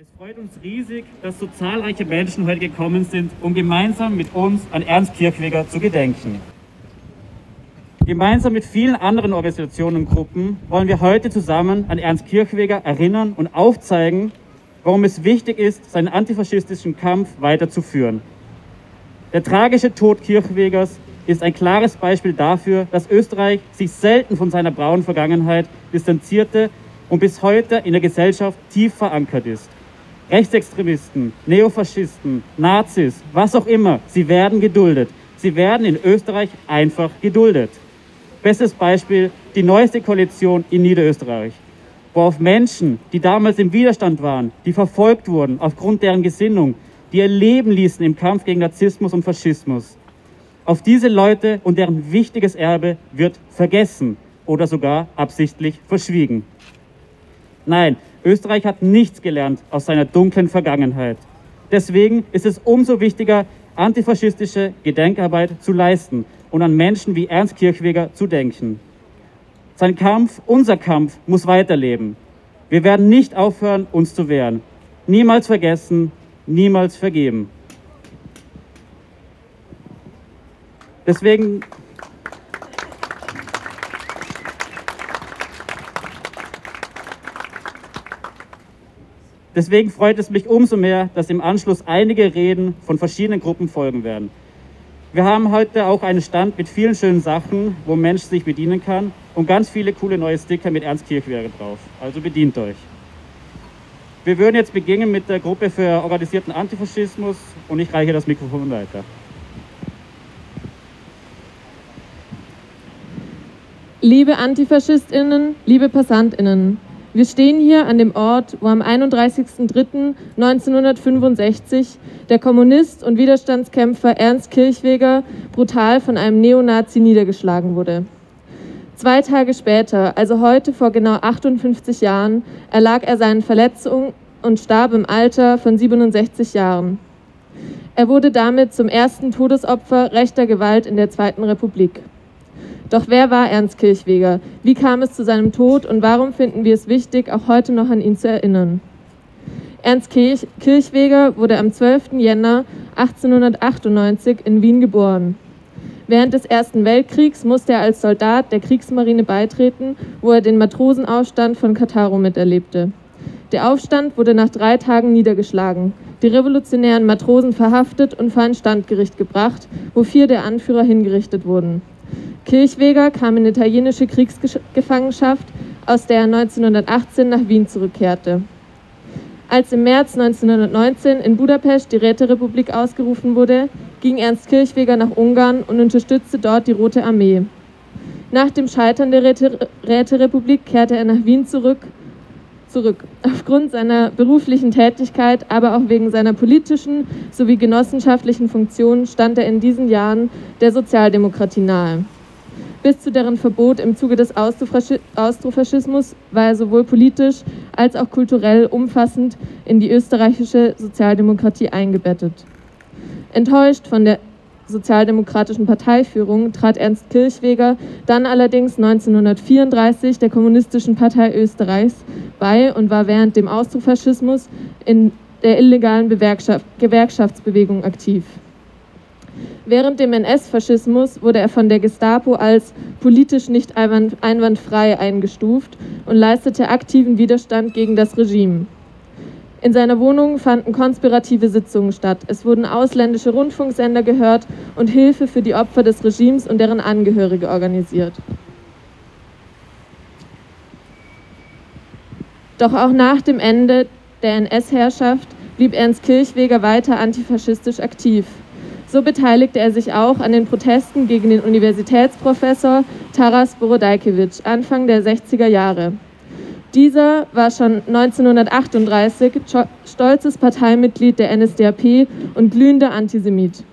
Es freut uns riesig, dass so zahlreiche Menschen heute gekommen sind, um gemeinsam mit uns an Ernst Kirchweger zu gedenken. Gemeinsam mit vielen anderen Organisationen und Gruppen wollen wir heute zusammen an Ernst Kirchweger erinnern und aufzeigen, warum es wichtig ist, seinen antifaschistischen Kampf weiterzuführen. Der tragische Tod Kirchwegers ist ein klares Beispiel dafür, dass Österreich sich selten von seiner braunen Vergangenheit distanzierte und bis heute in der Gesellschaft tief verankert ist. Rechtsextremisten, Neofaschisten, Nazis, was auch immer, sie werden geduldet. Sie werden in Österreich einfach geduldet. Bestes Beispiel, die neueste Koalition in Niederösterreich, wo auf Menschen, die damals im Widerstand waren, die verfolgt wurden aufgrund deren Gesinnung, die ihr Leben ließen im Kampf gegen Narzissmus und Faschismus. Auf diese Leute und deren wichtiges Erbe wird vergessen oder sogar absichtlich verschwiegen. Nein, Österreich hat nichts gelernt aus seiner dunklen Vergangenheit. Deswegen ist es umso wichtiger, antifaschistische Gedenkarbeit zu leisten und an Menschen wie Ernst Kirchweger zu denken. Sein Kampf, unser Kampf, muss weiterleben. Wir werden nicht aufhören, uns zu wehren. Niemals vergessen, niemals vergeben. Deswegen Deswegen freut es mich umso mehr, dass im Anschluss einige Reden von verschiedenen Gruppen folgen werden. Wir haben heute auch einen Stand mit vielen schönen Sachen, wo Mensch sich bedienen kann und ganz viele coole neue Sticker mit Ernst Kirchweger drauf. Also bedient euch. Wir würden jetzt beginnen mit der Gruppe für organisierten Antifaschismus und ich reiche das Mikrofon weiter. Liebe Antifaschistinnen, liebe Passantinnen, wir stehen hier an dem Ort, wo am 31.03.1965 der Kommunist und Widerstandskämpfer Ernst Kirchweger brutal von einem Neonazi niedergeschlagen wurde. Zwei Tage später, also heute vor genau 58 Jahren, erlag er seinen Verletzungen und starb im Alter von 67 Jahren. Er wurde damit zum ersten Todesopfer rechter Gewalt in der Zweiten Republik. Doch wer war Ernst Kirchweger? Wie kam es zu seinem Tod und warum finden wir es wichtig, auch heute noch an ihn zu erinnern? Ernst Kirch Kirchweger wurde am 12. Jänner 1898 in Wien geboren. Während des Ersten Weltkriegs musste er als Soldat der Kriegsmarine beitreten, wo er den Matrosenaufstand von Kataro miterlebte. Der Aufstand wurde nach drei Tagen niedergeschlagen, die revolutionären Matrosen verhaftet und vor ein Standgericht gebracht, wo vier der Anführer hingerichtet wurden. Kirchweger kam in italienische Kriegsgefangenschaft, aus der er 1918 nach Wien zurückkehrte. Als im März 1919 in Budapest die Räterepublik ausgerufen wurde, ging Ernst Kirchweger nach Ungarn und unterstützte dort die Rote Armee. Nach dem Scheitern der Räterepublik kehrte er nach Wien zurück, zurück. Aufgrund seiner beruflichen Tätigkeit, aber auch wegen seiner politischen sowie genossenschaftlichen Funktionen stand er in diesen Jahren der Sozialdemokratie nahe. Bis zu deren Verbot im Zuge des Austrofaschismus war er sowohl politisch als auch kulturell umfassend in die österreichische Sozialdemokratie eingebettet. Enttäuscht von der sozialdemokratischen Parteiführung trat Ernst Kirchweger dann allerdings 1934 der Kommunistischen Partei Österreichs bei und war während dem Austrofaschismus in der illegalen Gewerkschaftsbewegung aktiv. Während dem NS-Faschismus wurde er von der Gestapo als politisch nicht einwandfrei eingestuft und leistete aktiven Widerstand gegen das Regime. In seiner Wohnung fanden konspirative Sitzungen statt. Es wurden ausländische Rundfunksender gehört und Hilfe für die Opfer des Regimes und deren Angehörige organisiert. Doch auch nach dem Ende der NS-Herrschaft blieb Ernst Kirchweger weiter antifaschistisch aktiv. So beteiligte er sich auch an den Protesten gegen den Universitätsprofessor Taras Borodajkewitsch Anfang der 60er Jahre. Dieser war schon 1938 stolzes Parteimitglied der NSDAP und glühender Antisemit.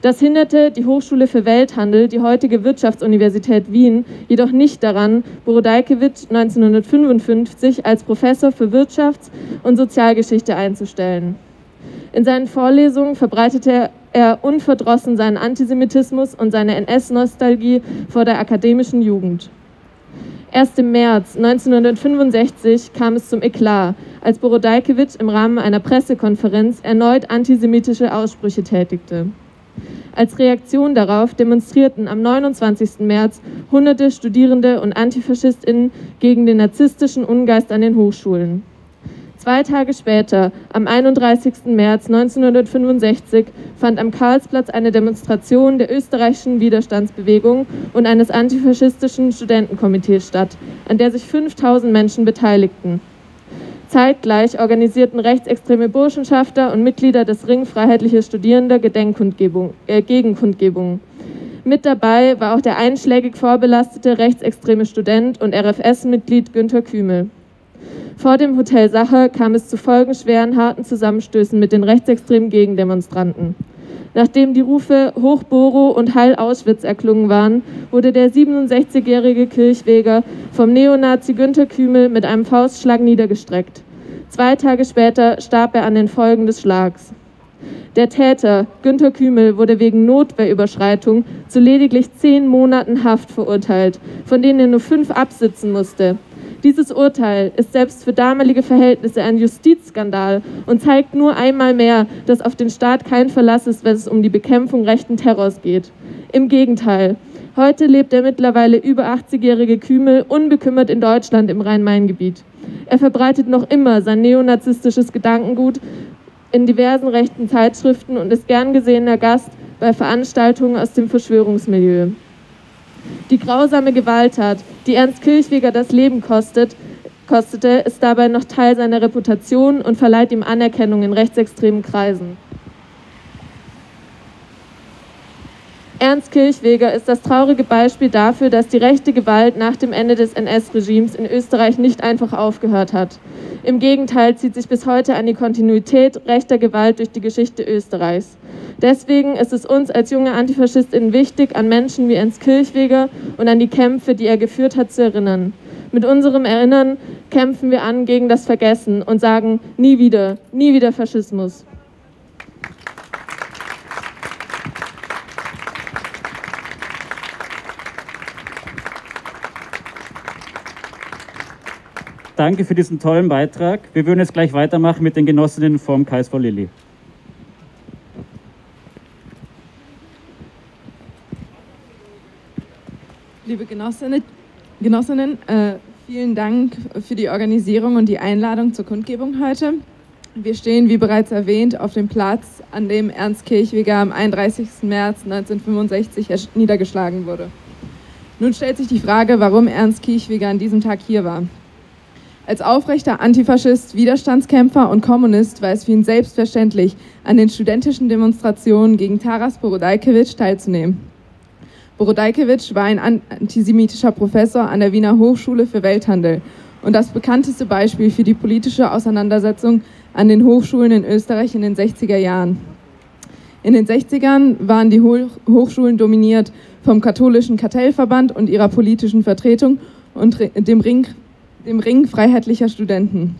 Das hinderte die Hochschule für Welthandel, die heutige Wirtschaftsuniversität Wien, jedoch nicht daran, Borodajkewitsch 1955 als Professor für Wirtschafts- und Sozialgeschichte einzustellen. In seinen Vorlesungen verbreitete er unverdrossen seinen Antisemitismus und seine NS-Nostalgie vor der akademischen Jugend. Erst im März 1965 kam es zum Eklat, als Borodajkewitsch im Rahmen einer Pressekonferenz erneut antisemitische Aussprüche tätigte. Als Reaktion darauf demonstrierten am 29. März hunderte Studierende und Antifaschistinnen gegen den narzisstischen Ungeist an den Hochschulen. Zwei Tage später, am 31. März 1965, fand am Karlsplatz eine Demonstration der österreichischen Widerstandsbewegung und eines antifaschistischen Studentenkomitees statt, an der sich 5000 Menschen beteiligten. Zeitgleich organisierten rechtsextreme Burschenschafter und Mitglieder des Ring Freiheitliche Studierende äh, Gegenkundgebungen. Mit dabei war auch der einschlägig vorbelastete rechtsextreme Student und RFS-Mitglied Günter Kümel. Vor dem Hotel Sacher kam es zu folgenschweren, harten Zusammenstößen mit den rechtsextremen Gegendemonstranten. Nachdem die Rufe Hochboro und Heil Auschwitz erklungen waren, wurde der 67-jährige Kirchweger vom Neonazi Günter Kümel mit einem Faustschlag niedergestreckt. Zwei Tage später starb er an den Folgen des Schlags. Der Täter, Günter Kümel, wurde wegen Notwehrüberschreitung zu lediglich zehn Monaten Haft verurteilt, von denen er nur fünf absitzen musste. Dieses Urteil ist selbst für damalige Verhältnisse ein Justizskandal und zeigt nur einmal mehr, dass auf den Staat kein Verlass ist, wenn es um die Bekämpfung rechten Terrors geht. Im Gegenteil. Heute lebt der mittlerweile über 80-jährige Kümel unbekümmert in Deutschland im Rhein-Main-Gebiet. Er verbreitet noch immer sein neonazistisches Gedankengut in diversen rechten Zeitschriften und ist gern gesehener Gast bei Veranstaltungen aus dem Verschwörungsmilieu. Die grausame Gewalttat, die Ernst Kirchweger das Leben kostet, kostete, ist dabei noch Teil seiner Reputation und verleiht ihm Anerkennung in rechtsextremen Kreisen. Ernst Kirchweger ist das traurige Beispiel dafür, dass die rechte Gewalt nach dem Ende des NS-Regimes in Österreich nicht einfach aufgehört hat. Im Gegenteil zieht sich bis heute eine Kontinuität rechter Gewalt durch die Geschichte Österreichs. Deswegen ist es uns als junge Antifaschistinnen wichtig, an Menschen wie Ernst Kirchweger und an die Kämpfe, die er geführt hat, zu erinnern. Mit unserem Erinnern kämpfen wir an gegen das Vergessen und sagen nie wieder, nie wieder Faschismus. Danke für diesen tollen Beitrag. Wir würden jetzt gleich weitermachen mit den Genossinnen vom KSV Lilly. Liebe Genossinnen, Genossinnen äh, vielen Dank für die Organisierung und die Einladung zur Kundgebung heute. Wir stehen, wie bereits erwähnt, auf dem Platz, an dem Ernst Kirchweger am 31. März 1965 niedergeschlagen wurde. Nun stellt sich die Frage, warum Ernst Kirchweger an diesem Tag hier war. Als aufrechter Antifaschist, Widerstandskämpfer und Kommunist war es für ihn selbstverständlich, an den studentischen Demonstrationen gegen Taras Borodajkewitsch teilzunehmen. Borodajkewitsch war ein antisemitischer Professor an der Wiener Hochschule für Welthandel und das bekannteste Beispiel für die politische Auseinandersetzung an den Hochschulen in Österreich in den 60er Jahren. In den 60ern waren die Hochschulen dominiert vom katholischen Kartellverband und ihrer politischen Vertretung und dem Ring dem Ring freiheitlicher Studenten,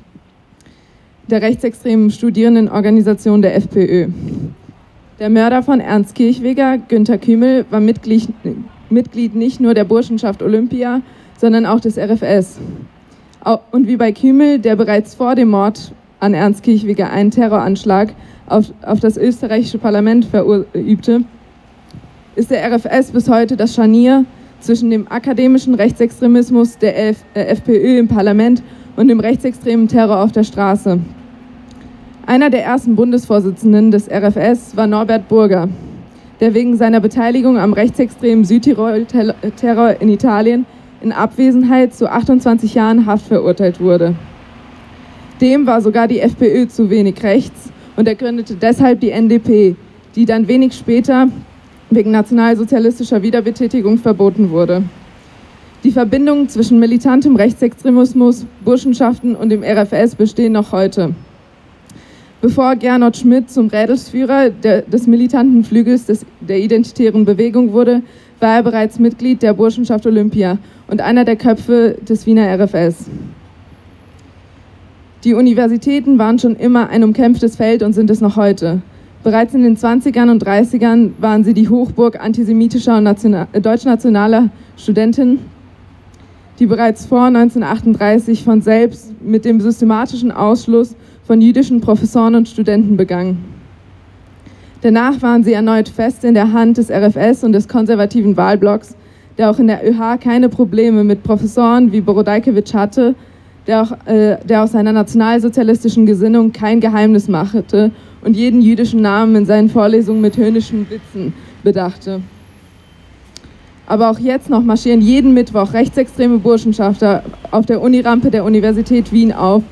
der rechtsextremen Studierendenorganisation der FPÖ. Der Mörder von Ernst Kirchweger, Günter Kümel, war Mitglied, Mitglied nicht nur der Burschenschaft Olympia, sondern auch des RFS. Und wie bei Kümel, der bereits vor dem Mord an Ernst Kirchweger einen Terroranschlag auf, auf das österreichische Parlament verübte, ist der RFS bis heute das Scharnier zwischen dem akademischen Rechtsextremismus der F äh, FPÖ im Parlament und dem rechtsextremen Terror auf der Straße. Einer der ersten Bundesvorsitzenden des RFS war Norbert Burger, der wegen seiner Beteiligung am rechtsextremen Südtirol-Terror in Italien in Abwesenheit zu 28 Jahren Haft verurteilt wurde. Dem war sogar die FPÖ zu wenig rechts und er gründete deshalb die NDP, die dann wenig später wegen nationalsozialistischer Wiederbetätigung verboten wurde. Die Verbindungen zwischen militantem Rechtsextremismus, Burschenschaften und dem RFS bestehen noch heute. Bevor Gernot Schmidt zum Rädelsführer der, des militanten Flügels des, der identitären Bewegung wurde, war er bereits Mitglied der Burschenschaft Olympia und einer der Köpfe des Wiener RFS. Die Universitäten waren schon immer ein umkämpftes Feld und sind es noch heute. Bereits in den 20ern und 30ern waren sie die Hochburg antisemitischer und National äh, deutschnationaler Studenten. die bereits vor 1938 von selbst mit dem systematischen Ausschluss von jüdischen Professoren und Studenten begangen. Danach waren sie erneut fest in der Hand des RFS und des konservativen Wahlblocks, der auch in der ÖH keine Probleme mit Professoren wie Borodajkewitsch hatte, der, auch, äh, der aus seiner nationalsozialistischen Gesinnung kein Geheimnis machte und jeden jüdischen Namen in seinen Vorlesungen mit höhnischen Witzen bedachte. Aber auch jetzt noch marschieren jeden Mittwoch rechtsextreme Burschenschafter auf der Unirampe der Universität Wien auf.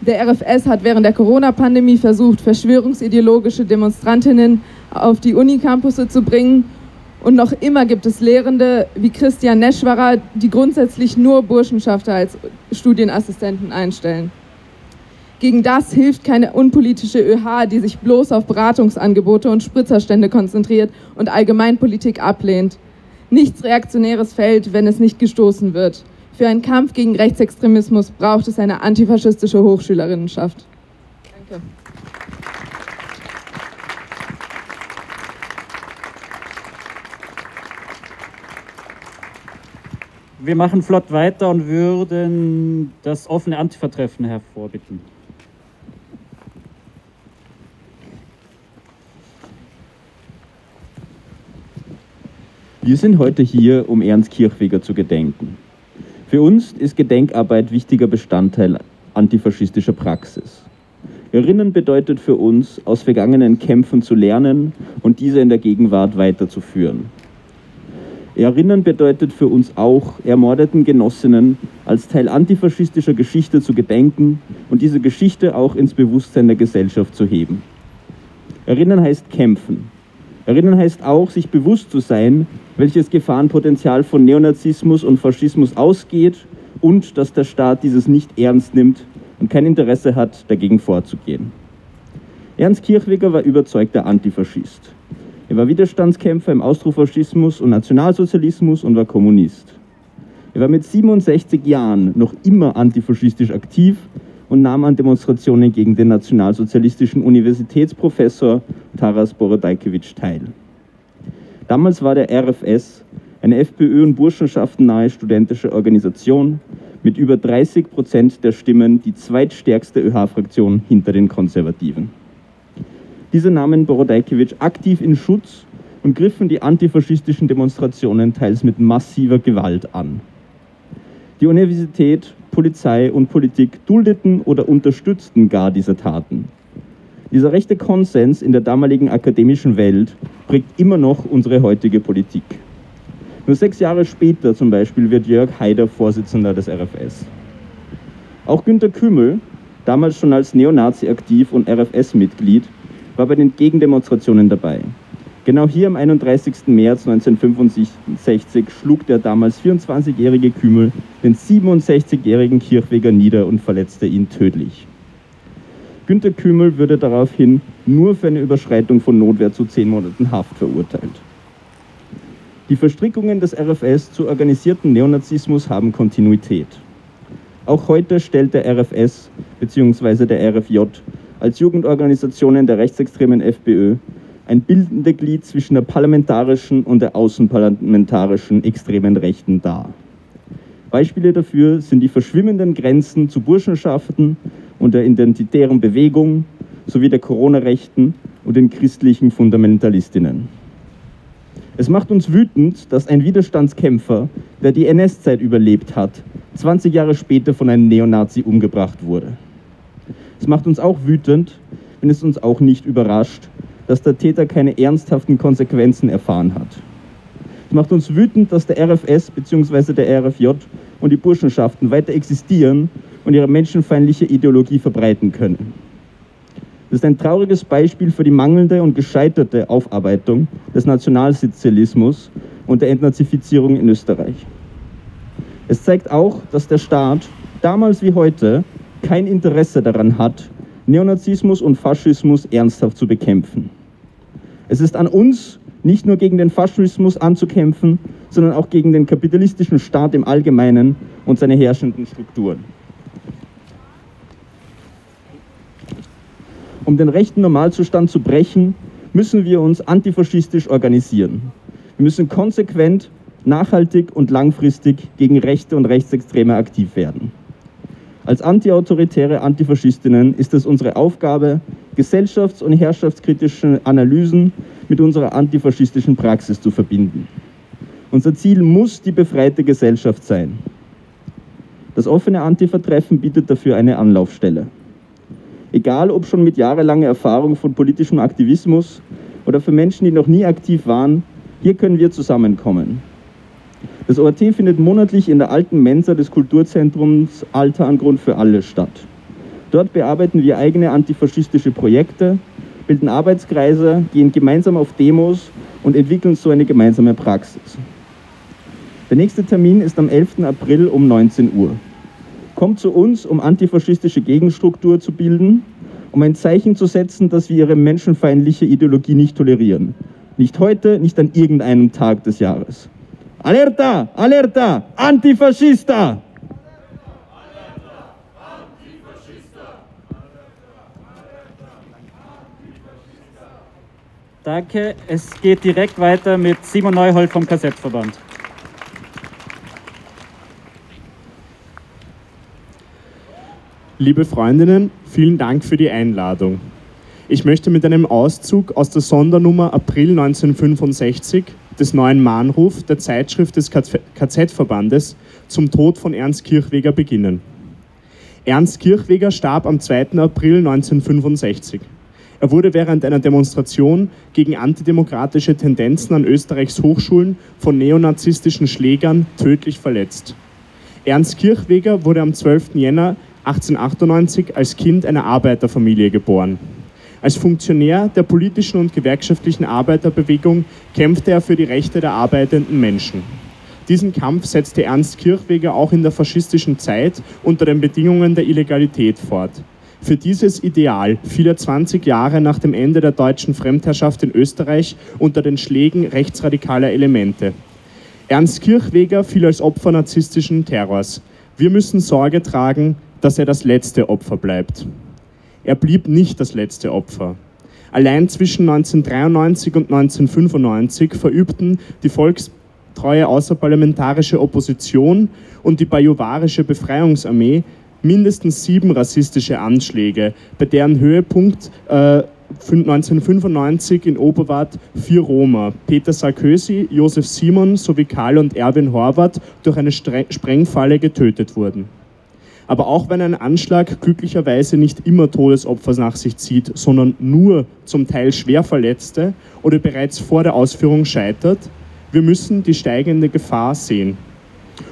Der RFS hat während der Corona-Pandemie versucht, verschwörungsideologische Demonstrantinnen auf die Unicampusse zu bringen. Und noch immer gibt es Lehrende wie Christian Neschwarer, die grundsätzlich nur Burschenschafter als Studienassistenten einstellen. Gegen das hilft keine unpolitische ÖH, die sich bloß auf Beratungsangebote und Spritzerstände konzentriert und Allgemeinpolitik ablehnt. Nichts Reaktionäres fällt, wenn es nicht gestoßen wird. Für einen Kampf gegen Rechtsextremismus braucht es eine antifaschistische Hochschülerinnenschaft. Danke. Wir machen flott weiter und würden das offene Antifa-Treffen hervorbitten. Wir sind heute hier, um Ernst Kirchweger zu gedenken. Für uns ist Gedenkarbeit wichtiger Bestandteil antifaschistischer Praxis. Erinnern bedeutet für uns, aus vergangenen Kämpfen zu lernen und diese in der Gegenwart weiterzuführen. Erinnern bedeutet für uns auch, ermordeten Genossinnen als Teil antifaschistischer Geschichte zu gedenken und diese Geschichte auch ins Bewusstsein der Gesellschaft zu heben. Erinnern heißt kämpfen. Erinnern heißt auch, sich bewusst zu sein, welches Gefahrenpotenzial von Neonazismus und Faschismus ausgeht und dass der Staat dieses nicht ernst nimmt und kein Interesse hat, dagegen vorzugehen. Ernst Kirchweger war überzeugter Antifaschist. Er war Widerstandskämpfer im Austrofaschismus und Nationalsozialismus und war Kommunist. Er war mit 67 Jahren noch immer antifaschistisch aktiv und nahm an Demonstrationen gegen den nationalsozialistischen Universitätsprofessor Taras Borodajkewitsch teil. Damals war der RFS eine FPÖ- und Burschenschaften nahe studentische Organisation mit über 30 Prozent der Stimmen die zweitstärkste ÖH-Fraktion hinter den Konservativen. Diese nahmen Borodajkewitsch aktiv in Schutz und griffen die antifaschistischen Demonstrationen teils mit massiver Gewalt an. Die Universität, Polizei und Politik duldeten oder unterstützten gar diese Taten. Dieser rechte Konsens in der damaligen akademischen Welt prägt immer noch unsere heutige Politik. Nur sechs Jahre später zum Beispiel wird Jörg Haider Vorsitzender des RFS. Auch Günter Kümmel, damals schon als Neonazi aktiv und RFS-Mitglied, war bei den Gegendemonstrationen dabei. Genau hier am 31. März 1965 schlug der damals 24-jährige Kümmel den 67-jährigen Kirchweger nieder und verletzte ihn tödlich. Günter Kümmel würde daraufhin nur für eine Überschreitung von Notwehr zu zehn Monaten Haft verurteilt. Die Verstrickungen des RFS zu organisierten Neonazismus haben Kontinuität. Auch heute stellt der RFS bzw. der RFJ als Jugendorganisationen der rechtsextremen FPÖ ein bildende Glied zwischen der parlamentarischen und der außenparlamentarischen extremen Rechten dar. Beispiele dafür sind die verschwimmenden Grenzen zu Burschenschaften und der identitären Bewegung sowie der Corona-Rechten und den christlichen Fundamentalistinnen. Es macht uns wütend, dass ein Widerstandskämpfer, der die NS-Zeit überlebt hat, 20 Jahre später von einem Neonazi umgebracht wurde. Es macht uns auch wütend, wenn es uns auch nicht überrascht, dass der Täter keine ernsthaften Konsequenzen erfahren hat. Es macht uns wütend, dass der RFS bzw. der RFJ und die Burschenschaften weiter existieren und ihre menschenfeindliche Ideologie verbreiten können. Das ist ein trauriges Beispiel für die mangelnde und gescheiterte Aufarbeitung des Nationalsozialismus und der Entnazifizierung in Österreich. Es zeigt auch, dass der Staat damals wie heute kein Interesse daran hat, Neonazismus und Faschismus ernsthaft zu bekämpfen. Es ist an uns, nicht nur gegen den Faschismus anzukämpfen, sondern auch gegen den kapitalistischen Staat im Allgemeinen und seine herrschenden Strukturen. Um den rechten Normalzustand zu brechen, müssen wir uns antifaschistisch organisieren. Wir müssen konsequent nachhaltig und langfristig gegen Rechte und Rechtsextreme aktiv werden. Als antiautoritäre Antifaschistinnen ist es unsere Aufgabe, gesellschafts- und herrschaftskritische Analysen mit unserer antifaschistischen Praxis zu verbinden. Unser Ziel muss die befreite Gesellschaft sein. Das offene Antifa-Treffen bietet dafür eine Anlaufstelle. Egal ob schon mit jahrelanger Erfahrung von politischem Aktivismus oder für Menschen, die noch nie aktiv waren, hier können wir zusammenkommen. Das ORT findet monatlich in der alten Mensa des Kulturzentrums Alter an Grund für alle statt. Dort bearbeiten wir eigene antifaschistische Projekte, bilden Arbeitskreise, gehen gemeinsam auf Demos und entwickeln so eine gemeinsame Praxis. Der nächste Termin ist am 11. April um 19 Uhr. Kommt zu uns, um antifaschistische Gegenstruktur zu bilden, um ein Zeichen zu setzen, dass wir ihre menschenfeindliche Ideologie nicht tolerieren. Nicht heute, nicht an irgendeinem Tag des Jahres. Alerta, alerta, antifascista! Danke. Es geht direkt weiter mit Simon Neuhold vom Kassettverband. Liebe Freundinnen, vielen Dank für die Einladung. Ich möchte mit einem Auszug aus der Sondernummer April 1965 des neuen Mahnruf der Zeitschrift des KZ-Verbandes zum Tod von Ernst Kirchweger beginnen. Ernst Kirchweger starb am 2. April 1965. Er wurde während einer Demonstration gegen antidemokratische Tendenzen an Österreichs Hochschulen von neonazistischen Schlägern tödlich verletzt. Ernst Kirchweger wurde am 12. Jänner 1898 als Kind einer Arbeiterfamilie geboren. Als Funktionär der politischen und gewerkschaftlichen Arbeiterbewegung kämpfte er für die Rechte der arbeitenden Menschen. Diesen Kampf setzte Ernst Kirchweger auch in der faschistischen Zeit unter den Bedingungen der Illegalität fort. Für dieses Ideal fiel er 20 Jahre nach dem Ende der deutschen Fremdherrschaft in Österreich unter den Schlägen rechtsradikaler Elemente. Ernst Kirchweger fiel als Opfer narzisstischen Terrors. Wir müssen Sorge tragen, dass er das letzte Opfer bleibt. Er blieb nicht das letzte Opfer. Allein zwischen 1993 und 1995 verübten die volkstreue außerparlamentarische Opposition und die bajuwarische Befreiungsarmee mindestens sieben rassistische Anschläge, bei deren Höhepunkt äh, 1995 in Oberwart vier Roma, Peter Sarkozy, Josef Simon sowie Karl und Erwin Horvath, durch eine Sprengfalle getötet wurden. Aber auch wenn ein Anschlag glücklicherweise nicht immer Todesopfer nach sich zieht, sondern nur zum Teil schwer Verletzte oder bereits vor der Ausführung scheitert, wir müssen die steigende Gefahr sehen.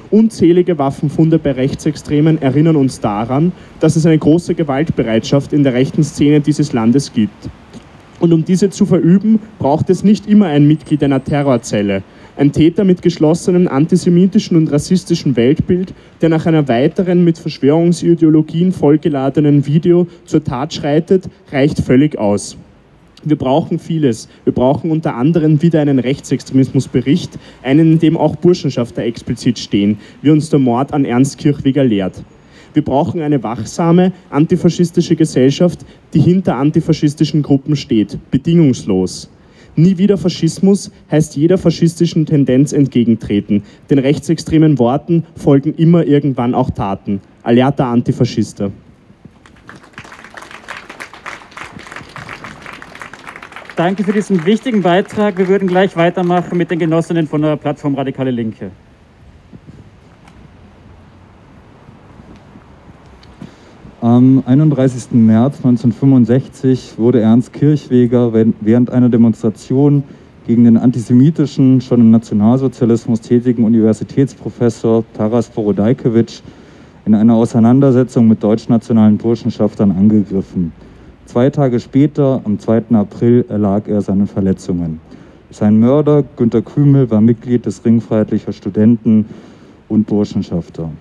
Unzählige Waffenfunde bei Rechtsextremen erinnern uns daran, dass es eine große Gewaltbereitschaft in der rechten Szene dieses Landes gibt. Und um diese zu verüben, braucht es nicht immer ein Mitglied einer Terrorzelle, ein Täter mit geschlossenem antisemitischen und rassistischen Weltbild, der nach einer weiteren mit Verschwörungsideologien vollgeladenen Video zur Tat schreitet, reicht völlig aus. Wir brauchen vieles. Wir brauchen unter anderem wieder einen Rechtsextremismusbericht, einen, in dem auch Burschenschafter explizit stehen, wie uns der Mord an Ernst Kirchweger lehrt. Wir brauchen eine wachsame, antifaschistische Gesellschaft, die hinter antifaschistischen Gruppen steht, bedingungslos. Nie wieder Faschismus heißt jeder faschistischen Tendenz entgegentreten. Den rechtsextremen Worten folgen immer irgendwann auch Taten. Alerta Antifaschista. Danke für diesen wichtigen Beitrag. Wir würden gleich weitermachen mit den Genossinnen von der Plattform Radikale Linke. Am 31. März 1965 wurde Ernst Kirchweger während einer Demonstration gegen den antisemitischen, schon im Nationalsozialismus tätigen Universitätsprofessor Taras Borodajkewitsch in einer Auseinandersetzung mit deutschnationalen Burschenschaftern angegriffen. Zwei Tage später, am 2. April, erlag er seinen Verletzungen. Sein Mörder, Günter Krümel, war Mitglied des Ringfreiheitlicher Studenten und Burschenschafter.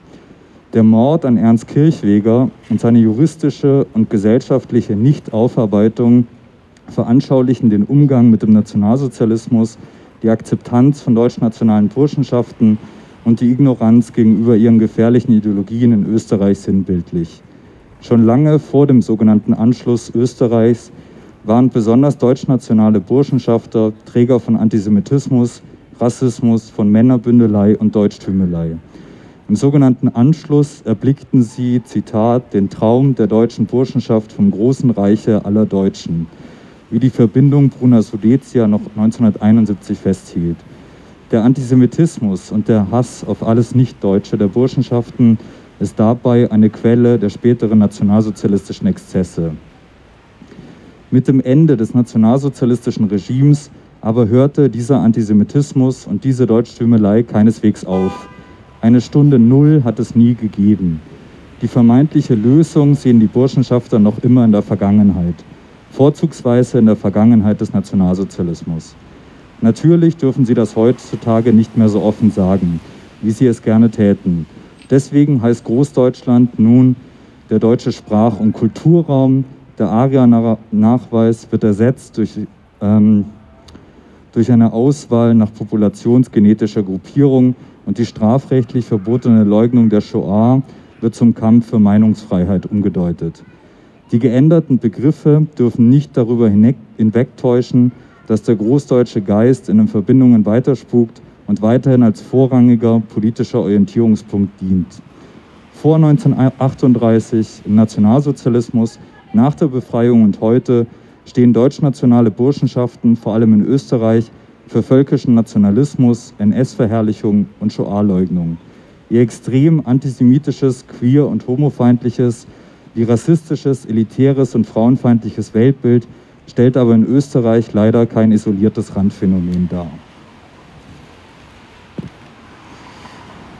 Der Mord an Ernst Kirchweger und seine juristische und gesellschaftliche Nichtaufarbeitung veranschaulichen den Umgang mit dem Nationalsozialismus, die Akzeptanz von deutschnationalen Burschenschaften und die Ignoranz gegenüber ihren gefährlichen Ideologien in Österreich sinnbildlich. Schon lange vor dem sogenannten Anschluss Österreichs waren besonders deutschnationale Burschenschafter Träger von Antisemitismus, Rassismus, von Männerbündelei und Deutschtümelei. Im sogenannten Anschluss erblickten sie, Zitat, den Traum der deutschen Burschenschaft vom großen Reiche aller Deutschen, wie die Verbindung Bruna Sudetia noch 1971 festhielt. Der Antisemitismus und der Hass auf alles Nichtdeutsche der Burschenschaften ist dabei eine Quelle der späteren nationalsozialistischen Exzesse. Mit dem Ende des nationalsozialistischen Regimes aber hörte dieser Antisemitismus und diese Deutschtümelei keineswegs auf. Eine Stunde Null hat es nie gegeben. Die vermeintliche Lösung sehen die Burschenschafter noch immer in der Vergangenheit, vorzugsweise in der Vergangenheit des Nationalsozialismus. Natürlich dürfen sie das heutzutage nicht mehr so offen sagen, wie sie es gerne täten. Deswegen heißt Großdeutschland nun der deutsche Sprach- und Kulturraum. Der ARIA-Nachweis wird ersetzt durch, ähm, durch eine Auswahl nach populationsgenetischer Gruppierung und die strafrechtlich verbotene Leugnung der Shoah wird zum Kampf für Meinungsfreiheit umgedeutet. Die geänderten Begriffe dürfen nicht darüber hinwegtäuschen, dass der großdeutsche Geist in den Verbindungen weiterspukt und weiterhin als vorrangiger politischer Orientierungspunkt dient. Vor 1938 im Nationalsozialismus, nach der Befreiung und heute stehen deutschnationale Burschenschaften vor allem in Österreich für völkischen Nationalismus, NS-Verherrlichung und Shoah-Leugnung. Ihr extrem antisemitisches, queer- und homofeindliches, wie rassistisches, elitäres und frauenfeindliches Weltbild stellt aber in Österreich leider kein isoliertes Randphänomen dar.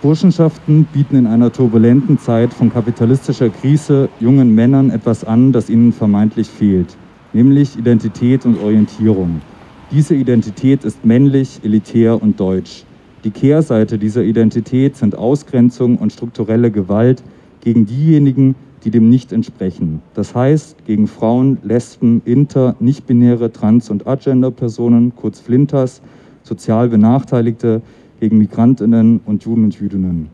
Burschenschaften bieten in einer turbulenten Zeit von kapitalistischer Krise jungen Männern etwas an, das ihnen vermeintlich fehlt, nämlich Identität und Orientierung. Diese Identität ist männlich, elitär und deutsch. Die Kehrseite dieser Identität sind Ausgrenzung und strukturelle Gewalt gegen diejenigen, die dem nicht entsprechen. Das heißt, gegen Frauen, Lesben, Inter, nichtbinäre, Trans- und Agender-Personen, kurz Flinters, sozial Benachteiligte, gegen Migrantinnen und Juden und Jüdinnen.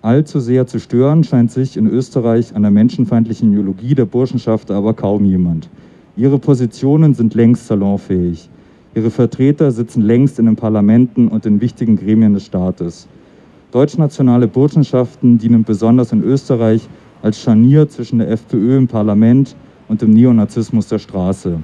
Allzu sehr zu stören scheint sich in Österreich an der menschenfeindlichen Ideologie der Burschenschaft aber kaum jemand. Ihre Positionen sind längst salonfähig. Ihre Vertreter sitzen längst in den Parlamenten und in wichtigen Gremien des Staates. Deutschnationale Burschenschaften dienen besonders in Österreich als Scharnier zwischen der FPÖ im Parlament und dem Neonazismus der Straße.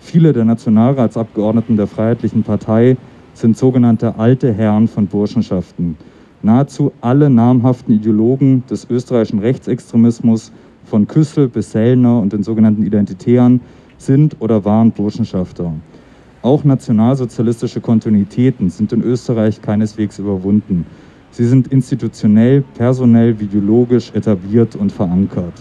Viele der Nationalratsabgeordneten der Freiheitlichen Partei sind sogenannte alte Herren von Burschenschaften. Nahezu alle namhaften Ideologen des österreichischen Rechtsextremismus, von Küssel bis Sellner und den sogenannten Identitären, sind oder waren Burschenschafter. Auch nationalsozialistische Kontinuitäten sind in Österreich keineswegs überwunden. Sie sind institutionell, personell, ideologisch etabliert und verankert.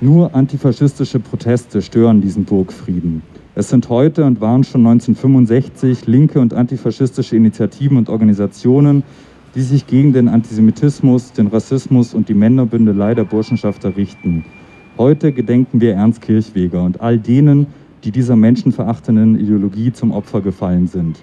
Nur antifaschistische Proteste stören diesen Burgfrieden. Es sind heute und waren schon 1965 linke und antifaschistische Initiativen und Organisationen, die sich gegen den Antisemitismus, den Rassismus und die Männerbündelei der Burschenschafter richten. Heute gedenken wir Ernst Kirchweger und all denen, die dieser menschenverachtenden Ideologie zum Opfer gefallen sind.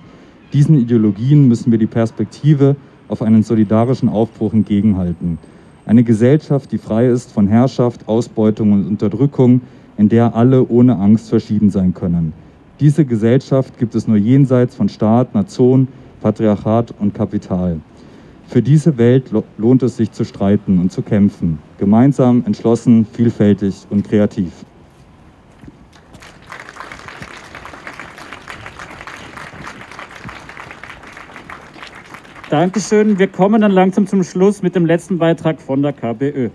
Diesen Ideologien müssen wir die Perspektive auf einen solidarischen Aufbruch entgegenhalten. Eine Gesellschaft, die frei ist von Herrschaft, Ausbeutung und Unterdrückung, in der alle ohne Angst verschieden sein können. Diese Gesellschaft gibt es nur jenseits von Staat, Nation, Patriarchat und Kapital. Für diese Welt lohnt es sich zu streiten und zu kämpfen, gemeinsam, entschlossen, vielfältig und kreativ. Dankeschön. Wir kommen dann langsam zum Schluss mit dem letzten Beitrag von der KBÖ.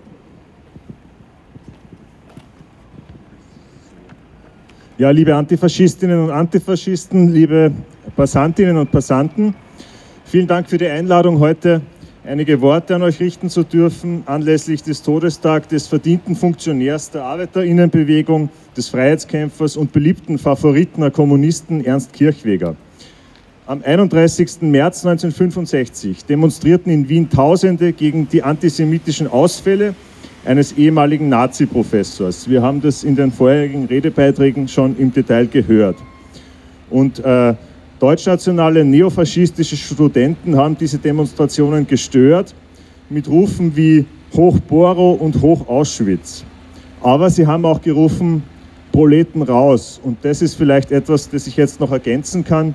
Ja, liebe Antifaschistinnen und Antifaschisten, liebe Passantinnen und Passanten, vielen Dank für die Einladung, heute einige Worte an euch richten zu dürfen anlässlich des Todestags des verdienten Funktionärs der Arbeiterinnenbewegung, des Freiheitskämpfers und beliebten Favoriten der Kommunisten Ernst Kirchweger. Am 31. März 1965 demonstrierten in Wien Tausende gegen die antisemitischen Ausfälle eines ehemaligen Nazi-Professors. Wir haben das in den vorherigen Redebeiträgen schon im Detail gehört. Und äh, deutschnationale neofaschistische Studenten haben diese Demonstrationen gestört mit Rufen wie Hoch Boro und Hoch Auschwitz. Aber sie haben auch gerufen, Proleten raus. Und das ist vielleicht etwas, das ich jetzt noch ergänzen kann.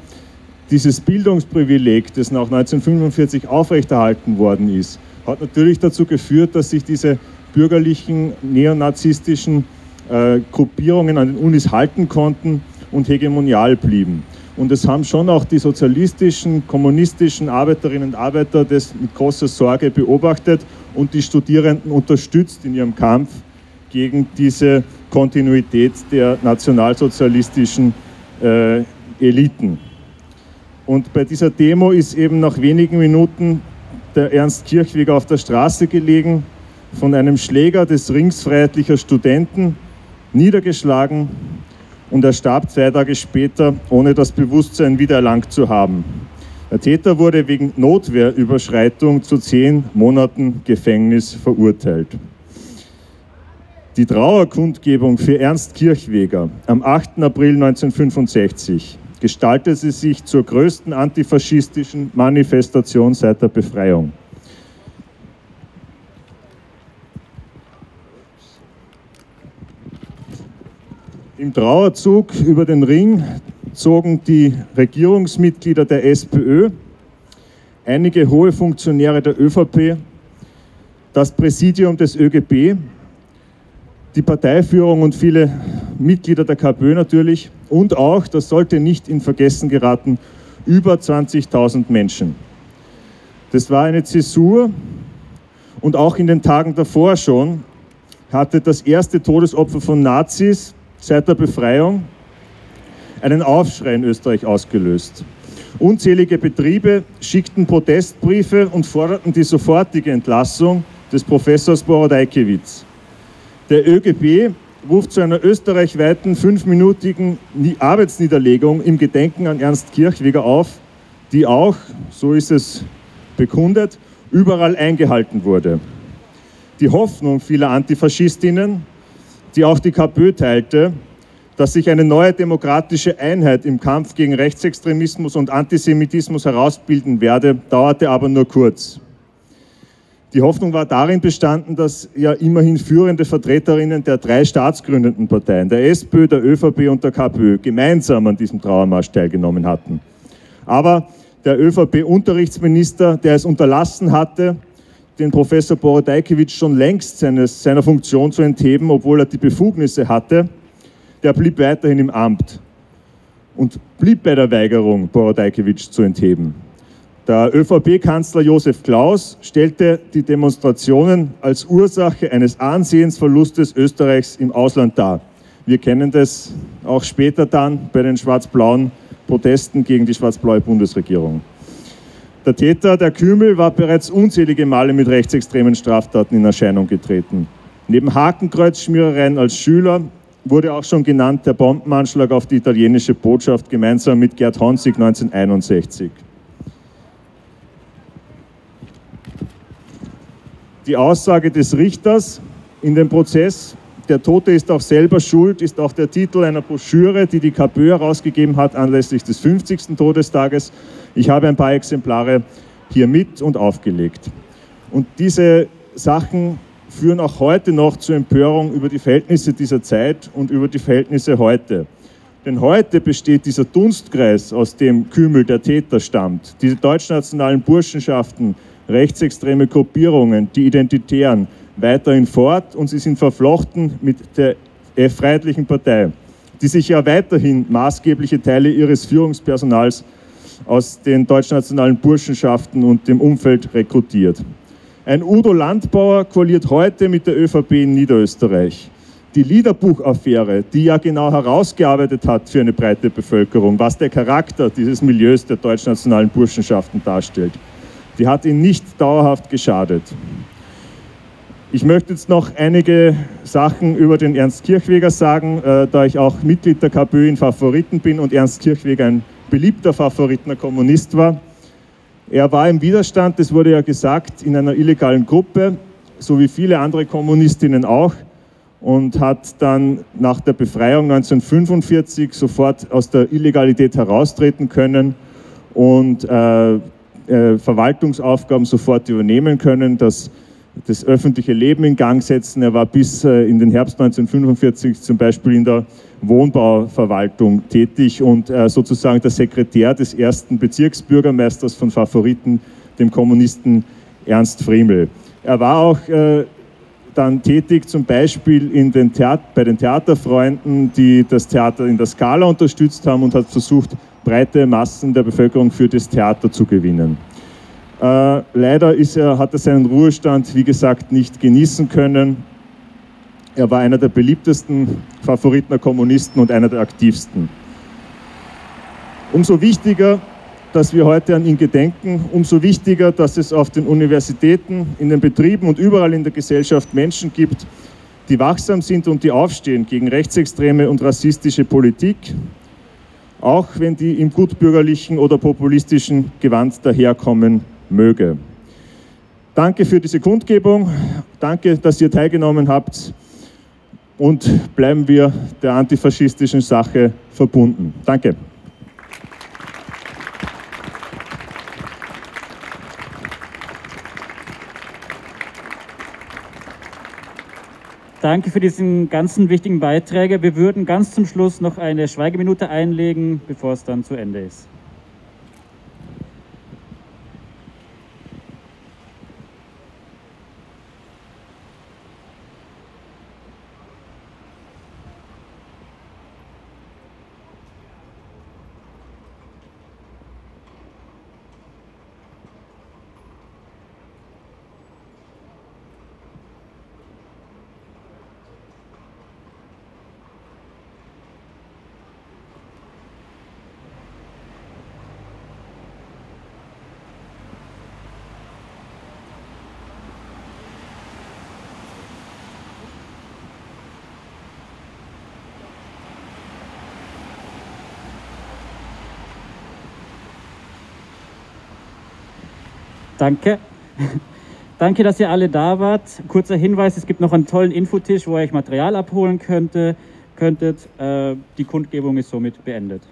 Dieses Bildungsprivileg, das nach 1945 aufrechterhalten worden ist, hat natürlich dazu geführt, dass sich diese bürgerlichen neonazistischen äh, Gruppierungen an den Unis halten konnten und hegemonial blieben. Und es haben schon auch die sozialistischen, kommunistischen Arbeiterinnen und Arbeiter das mit großer Sorge beobachtet und die Studierenden unterstützt in ihrem Kampf gegen diese Kontinuität der nationalsozialistischen äh, Eliten. Und bei dieser Demo ist eben nach wenigen Minuten der Ernst Kirchweger auf der Straße gelegen, von einem Schläger des Rings freiheitlicher Studenten niedergeschlagen und er starb zwei Tage später, ohne das Bewusstsein wiedererlangt zu haben. Der Täter wurde wegen Notwehrüberschreitung zu zehn Monaten Gefängnis verurteilt. Die Trauerkundgebung für Ernst Kirchweger am 8. April 1965 gestaltete sich zur größten antifaschistischen Manifestation seit der Befreiung. Im Trauerzug über den Ring zogen die Regierungsmitglieder der SPÖ, einige hohe Funktionäre der ÖVP, das Präsidium des ÖGB, die Parteiführung und viele Mitglieder der KPÖ natürlich und auch, das sollte nicht in Vergessen geraten, über 20.000 Menschen. Das war eine Zäsur und auch in den Tagen davor schon hatte das erste Todesopfer von Nazis seit der Befreiung einen Aufschrei in Österreich ausgelöst. Unzählige Betriebe schickten Protestbriefe und forderten die sofortige Entlassung des Professors Borodajkiewicz. Der ÖGB ruft zu einer österreichweiten fünfminütigen Arbeitsniederlegung im Gedenken an Ernst Kirchweger auf, die auch, so ist es bekundet, überall eingehalten wurde. Die Hoffnung vieler Antifaschistinnen, die auch die KPÖ teilte, dass sich eine neue demokratische Einheit im Kampf gegen Rechtsextremismus und Antisemitismus herausbilden werde, dauerte aber nur kurz. Die Hoffnung war darin bestanden, dass ja immerhin führende Vertreterinnen der drei staatsgründenden Parteien, der SPÖ, der ÖVP und der KPÖ, gemeinsam an diesem Trauermarsch teilgenommen hatten. Aber der ÖVP-Unterrichtsminister, der es unterlassen hatte, den Professor Borodajkiewicz schon längst seines, seiner Funktion zu entheben, obwohl er die Befugnisse hatte, der blieb weiterhin im Amt und blieb bei der Weigerung, Borodajkiewicz zu entheben. Der ÖVP-Kanzler Josef Klaus stellte die Demonstrationen als Ursache eines Ansehensverlustes Österreichs im Ausland dar. Wir kennen das auch später dann bei den schwarz-blauen Protesten gegen die schwarz-blaue Bundesregierung. Der Täter, der Kümel, war bereits unzählige Male mit rechtsextremen Straftaten in Erscheinung getreten. Neben Hakenkreuzschmierereien als Schüler wurde auch schon genannt der Bombenanschlag auf die italienische Botschaft gemeinsam mit Gerd Honzig 1961. Die Aussage des Richters in dem Prozess, der Tote ist auch selber schuld, ist auch der Titel einer Broschüre, die die KPÖ herausgegeben hat anlässlich des 50. Todestages ich habe ein paar Exemplare hier mit und aufgelegt. Und diese Sachen führen auch heute noch zur Empörung über die Verhältnisse dieser Zeit und über die Verhältnisse heute. Denn heute besteht dieser Dunstkreis, aus dem Kümel der Täter stammt, diese deutschnationalen Burschenschaften, rechtsextreme Gruppierungen, die Identitären, weiterhin fort und sie sind verflochten mit der Freiheitlichen Partei, die sich ja weiterhin maßgebliche Teile ihres Führungspersonals aus den deutschnationalen Burschenschaften und dem Umfeld rekrutiert. Ein Udo Landbauer koaliert heute mit der ÖVP in Niederösterreich. Die Liederbuchaffäre, die ja genau herausgearbeitet hat für eine breite Bevölkerung, was der Charakter dieses Milieus der deutschnationalen Burschenschaften darstellt, die hat ihn nicht dauerhaft geschadet. Ich möchte jetzt noch einige Sachen über den Ernst Kirchweger sagen, äh, da ich auch Mitglied der KPÖ in Favoriten bin und Ernst Kirchweger ein beliebter Favoritner Kommunist war. Er war im Widerstand, das wurde ja gesagt, in einer illegalen Gruppe, so wie viele andere Kommunistinnen auch, und hat dann nach der Befreiung 1945 sofort aus der Illegalität heraustreten können und äh, äh, Verwaltungsaufgaben sofort übernehmen können. Das das öffentliche Leben in Gang setzen. Er war bis äh, in den Herbst 1945 zum Beispiel in der Wohnbauverwaltung tätig und äh, sozusagen der Sekretär des ersten Bezirksbürgermeisters von Favoriten, dem Kommunisten Ernst Friemel. Er war auch äh, dann tätig zum Beispiel in den bei den Theaterfreunden, die das Theater in der Skala unterstützt haben und hat versucht, breite Massen der Bevölkerung für das Theater zu gewinnen. Äh, leider ist er, hat er seinen Ruhestand, wie gesagt, nicht genießen können. Er war einer der beliebtesten Favoriten der Kommunisten und einer der aktivsten. Umso wichtiger, dass wir heute an ihn gedenken, umso wichtiger, dass es auf den Universitäten, in den Betrieben und überall in der Gesellschaft Menschen gibt, die wachsam sind und die aufstehen gegen rechtsextreme und rassistische Politik, auch wenn die im gutbürgerlichen oder populistischen Gewand daherkommen möge. Danke für diese Kundgebung. Danke, dass ihr teilgenommen habt. Und bleiben wir der antifaschistischen Sache verbunden. Danke. Danke für diesen ganzen wichtigen Beiträge. Wir würden ganz zum Schluss noch eine Schweigeminute einlegen, bevor es dann zu Ende ist. Danke. Danke, dass ihr alle da wart. Kurzer Hinweis, es gibt noch einen tollen Infotisch, wo ihr euch Material abholen könnte, könntet. Äh, die Kundgebung ist somit beendet.